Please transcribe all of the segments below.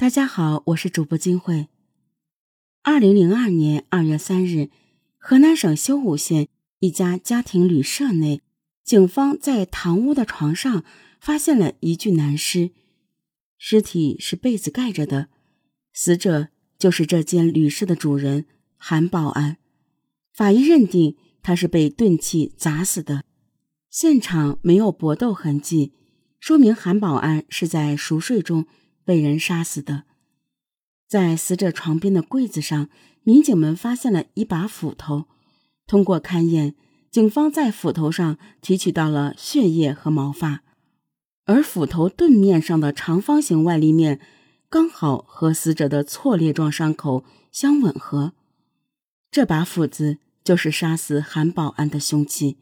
大家好，我是主播金慧。二零零二年二月三日，河南省修武县一家家庭旅社内，警方在堂屋的床上发现了一具男尸，尸体是被子盖着的，死者就是这间旅社的主人韩保安。法医认定他是被钝器砸死的，现场没有搏斗痕迹，说明韩保安是在熟睡中。被人杀死的，在死者床边的柜子上，民警们发现了一把斧头。通过勘验，警方在斧头上提取到了血液和毛发，而斧头钝面上的长方形外立面刚好和死者的错裂状伤口相吻合。这把斧子就是杀死韩保安的凶器。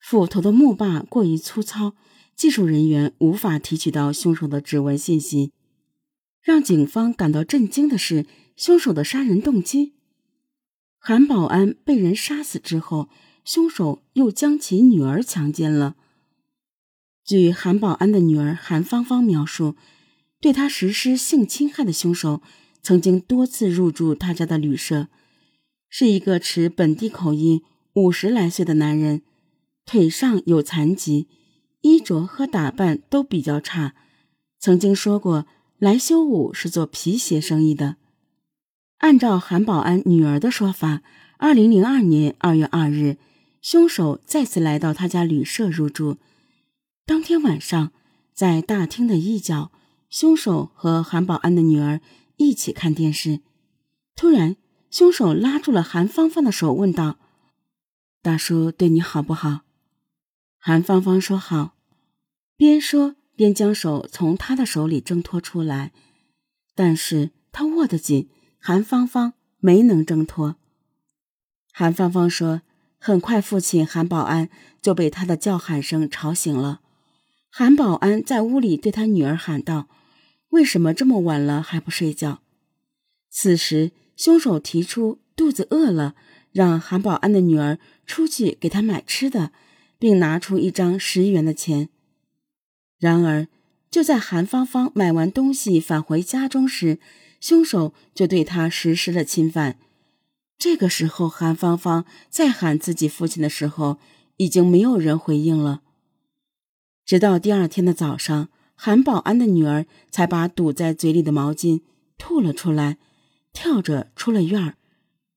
斧头的木把过于粗糙。技术人员无法提取到凶手的指纹信息。让警方感到震惊的是，凶手的杀人动机。韩保安被人杀死之后，凶手又将其女儿强奸了。据韩保安的女儿韩芳芳描述，对她实施性侵害的凶手曾经多次入住他家的旅社，是一个持本地口音、五十来岁的男人，腿上有残疾。衣着和打扮都比较差，曾经说过来修武是做皮鞋生意的。按照韩保安女儿的说法，二零零二年二月二日，凶手再次来到他家旅社入住。当天晚上，在大厅的一角，凶手和韩保安的女儿一起看电视。突然，凶手拉住了韩芳芳的手，问道：“大叔对你好不好？”韩芳芳说：“好。”边说边将手从他的手里挣脱出来，但是他握得紧，韩芳芳没能挣脱。韩芳芳说：“很快，父亲韩保安就被他的叫喊声吵醒了。韩保安在屋里对他女儿喊道：‘为什么这么晚了还不睡觉？’此时，凶手提出肚子饿了，让韩保安的女儿出去给他买吃的。”并拿出一张十元的钱。然而，就在韩芳芳买完东西返回家中时，凶手就对她实施了侵犯。这个时候，韩芳芳再喊自己父亲的时候，已经没有人回应了。直到第二天的早上，韩保安的女儿才把堵在嘴里的毛巾吐了出来，跳着出了院儿，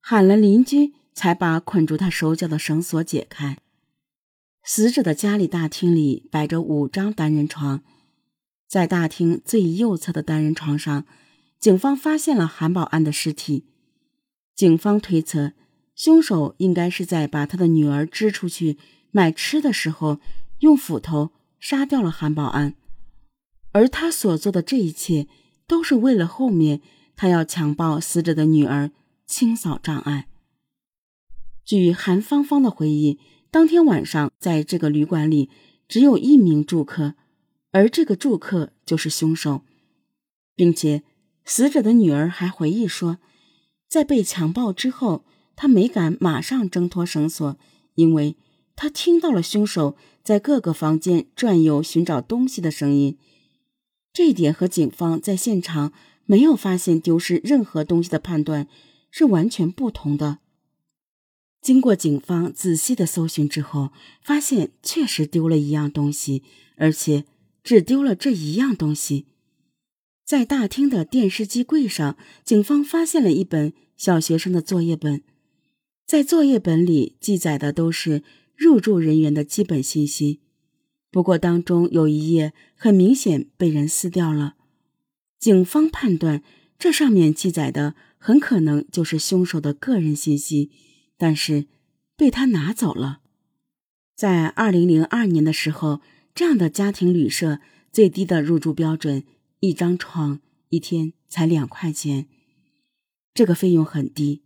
喊了邻居，才把捆住她手脚的绳索解开。死者的家里大厅里摆着五张单人床，在大厅最右侧的单人床上，警方发现了韩保安的尸体。警方推测，凶手应该是在把他的女儿支出去买吃的时候，用斧头杀掉了韩保安，而他所做的这一切，都是为了后面他要强暴死者的女儿清扫障碍。据韩芳芳的回忆。当天晚上，在这个旅馆里，只有一名住客，而这个住客就是凶手，并且死者的女儿还回忆说，在被强暴之后，她没敢马上挣脱绳索，因为她听到了凶手在各个房间转悠寻找东西的声音。这一点和警方在现场没有发现丢失任何东西的判断是完全不同的。经过警方仔细的搜寻之后，发现确实丢了一样东西，而且只丢了这一样东西。在大厅的电视机柜上，警方发现了一本小学生的作业本，在作业本里记载的都是入住人员的基本信息，不过当中有一页很明显被人撕掉了。警方判断，这上面记载的很可能就是凶手的个人信息。但是，被他拿走了。在二零零二年的时候，这样的家庭旅社最低的入住标准，一张床一天才两块钱，这个费用很低。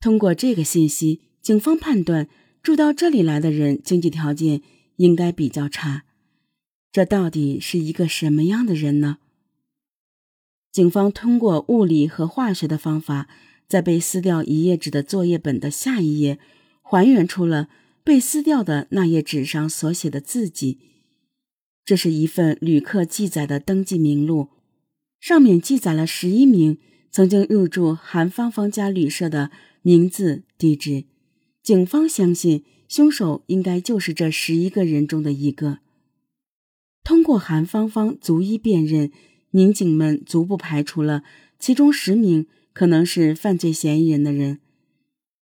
通过这个信息，警方判断住到这里来的人经济条件应该比较差。这到底是一个什么样的人呢？警方通过物理和化学的方法。在被撕掉一页纸的作业本的下一页，还原出了被撕掉的那页纸上所写的字迹。这是一份旅客记载的登记名录，上面记载了十一名曾经入住韩芳芳家旅社的名字、地址。警方相信凶手应该就是这十一个人中的一个。通过韩芳芳逐一辨认，民警们逐步排除了其中十名可能是犯罪嫌疑人的人。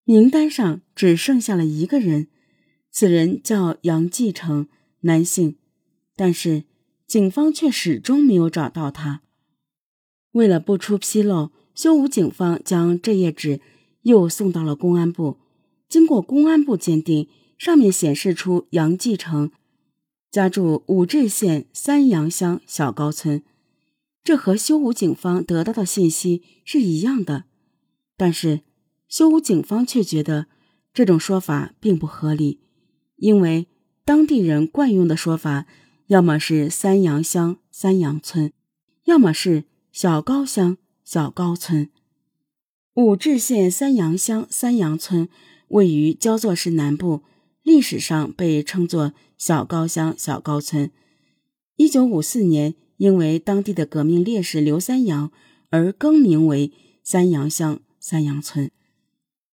名单上只剩下了一个人，此人叫杨继成，男性，但是警方却始终没有找到他。为了不出纰漏，修武警方将这页纸又送到了公安部。经过公安部鉴定，上面显示出杨继成家住武陟县三阳乡小高村，这和修武警方得到的信息是一样的，但是。修武警方却觉得这种说法并不合理，因为当地人惯用的说法，要么是三阳乡三阳村，要么是小高乡小高村。武治县三阳乡三阳村位于焦作市南部，历史上被称作小高乡小高村。一九五四年，因为当地的革命烈士刘三阳而更名为三阳乡三阳村。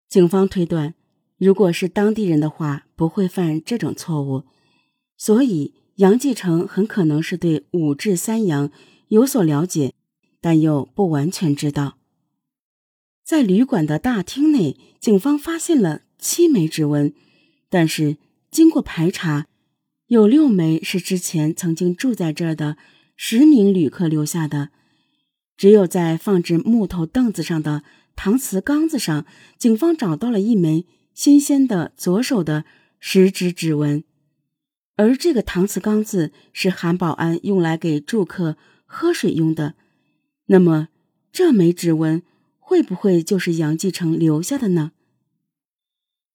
警方推断，如果是当地人的话，不会犯这种错误，所以杨继成很可能是对武治三阳有所了解，但又不完全知道。在旅馆的大厅内，警方发现了七枚指纹，但是经过排查，有六枚是之前曾经住在这儿的十名旅客留下的，只有在放置木头凳子上的。搪瓷缸子上，警方找到了一枚新鲜的左手的食指指纹，而这个搪瓷缸子是韩保安用来给住客喝水用的。那么，这枚指纹会不会就是杨继成留下的呢？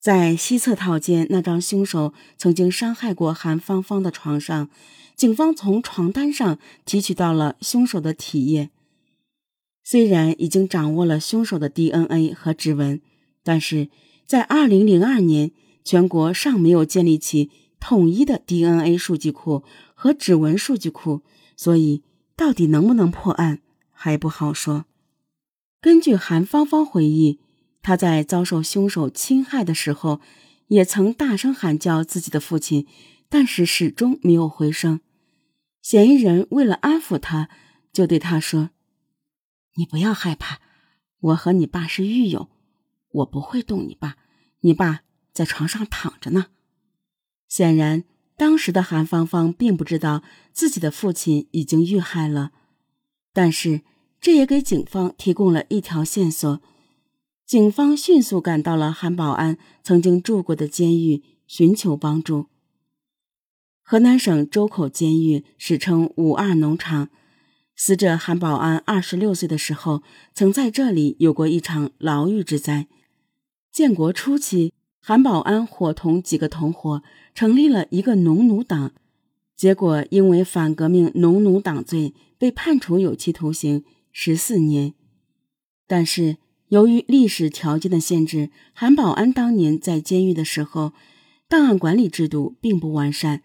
在西侧套间那张凶手曾经伤害过韩芳芳的床上，警方从床单上提取到了凶手的体液。虽然已经掌握了凶手的 DNA 和指纹，但是在2002年，全国尚没有建立起统一的 DNA 数据库和指纹数据库，所以到底能不能破案还不好说。根据韩芳芳回忆，他在遭受凶手侵害的时候，也曾大声喊叫自己的父亲，但是始终没有回声。嫌疑人为了安抚他，就对他说。你不要害怕，我和你爸是狱友，我不会动你爸。你爸在床上躺着呢。显然，当时的韩芳芳并不知道自己的父亲已经遇害了，但是这也给警方提供了一条线索。警方迅速赶到了韩保安曾经住过的监狱，寻求帮助。河南省周口监狱史称“五二农场”。死者韩保安二十六岁的时候，曾在这里有过一场牢狱之灾。建国初期，韩保安伙同几个同伙成立了一个农奴党，结果因为反革命农奴党罪被判处有期徒刑十四年。但是由于历史条件的限制，韩保安当年在监狱的时候，档案管理制度并不完善，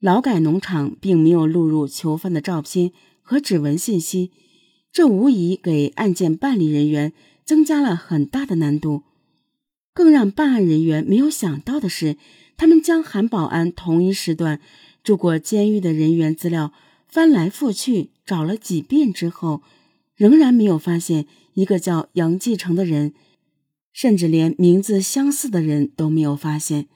劳改农场并没有录入囚犯的照片。和指纹信息，这无疑给案件办理人员增加了很大的难度。更让办案人员没有想到的是，他们将韩保安同一时段住过监狱的人员资料翻来覆去找了几遍之后，仍然没有发现一个叫杨继成的人，甚至连名字相似的人都没有发现。